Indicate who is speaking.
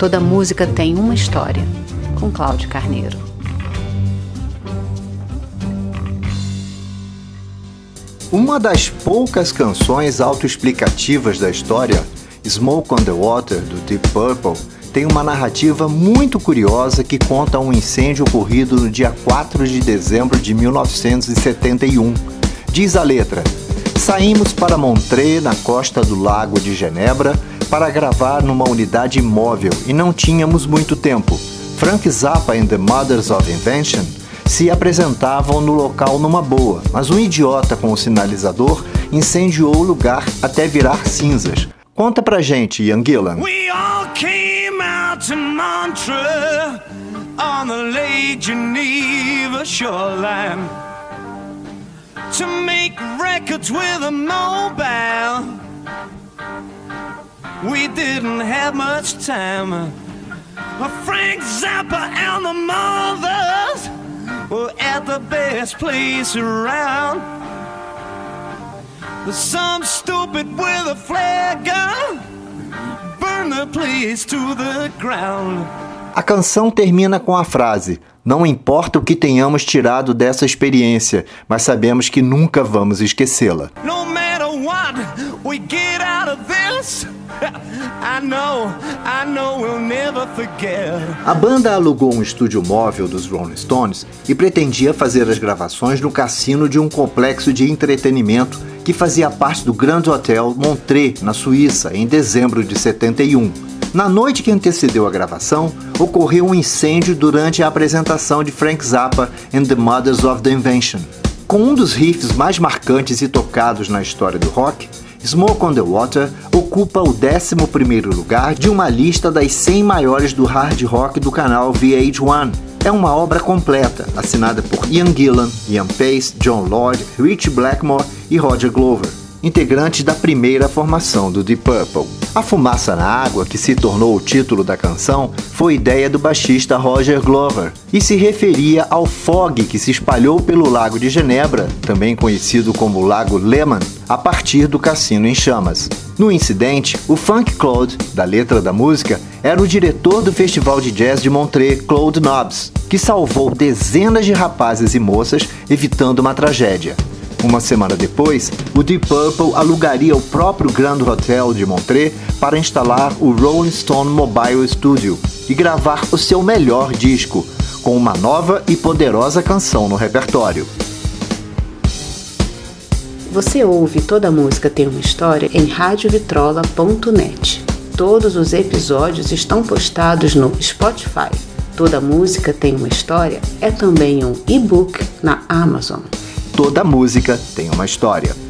Speaker 1: Toda música tem uma história, com Cláudio Carneiro.
Speaker 2: Uma das poucas canções autoexplicativas da história, Smoke on the Water, do Deep Purple, tem uma narrativa muito curiosa que conta um incêndio ocorrido no dia 4 de dezembro de 1971. Diz a letra: Saímos para Montreux, na costa do Lago de Genebra, para gravar numa unidade móvel e não tínhamos muito tempo. Frank Zappa e The Mothers of Invention se apresentavam no local numa boa, mas um idiota com o sinalizador incendiou o lugar até virar cinzas. Conta pra gente, Ian Gillan. We all came out to Montreux on the Lake Geneva shoreline to make records with a mobile we didn't have much time. Frank Zappa and the mothers were at the best place around. but Some stupid with a flare gun burned the place to the ground. A canção termina com a frase: Não importa o que tenhamos tirado dessa experiência, mas sabemos que nunca vamos esquecê-la. No matter what we get out of this. A banda alugou um estúdio móvel dos Rolling Stones e pretendia fazer as gravações no cassino de um complexo de entretenimento que fazia parte do Grand Hotel Montreux, na Suíça, em dezembro de 71. Na noite que antecedeu a gravação, ocorreu um incêndio durante a apresentação de Frank Zappa and the Mothers of the Invention. Com um dos riffs mais marcantes e tocados na história do rock, Smoke on the Water ocupa o 11º lugar de uma lista das 100 maiores do hard rock do canal VH1. É uma obra completa, assinada por Ian Gillan, Ian Pace, John Lord, Rich Blackmore e Roger Glover integrantes da primeira formação do Deep Purple. A fumaça na água, que se tornou o título da canção, foi ideia do baixista Roger Glover e se referia ao fog que se espalhou pelo Lago de Genebra, também conhecido como Lago Lehmann, a partir do cassino em chamas. No incidente, o Funk Claude, da letra da música, era o diretor do Festival de Jazz de Montreux, Claude Nobbs, que salvou dezenas de rapazes e moças, evitando uma tragédia. Uma semana depois, o Deep Purple alugaria o próprio Grand Hotel de Montreux para instalar o Rolling Stone Mobile Studio e gravar o seu melhor disco, com uma nova e poderosa canção no repertório.
Speaker 1: Você ouve Toda Música Tem uma História em radiovitrola.net. Todos os episódios estão postados no Spotify. Toda Música Tem uma História é também um e-book na Amazon.
Speaker 2: Toda música tem uma história.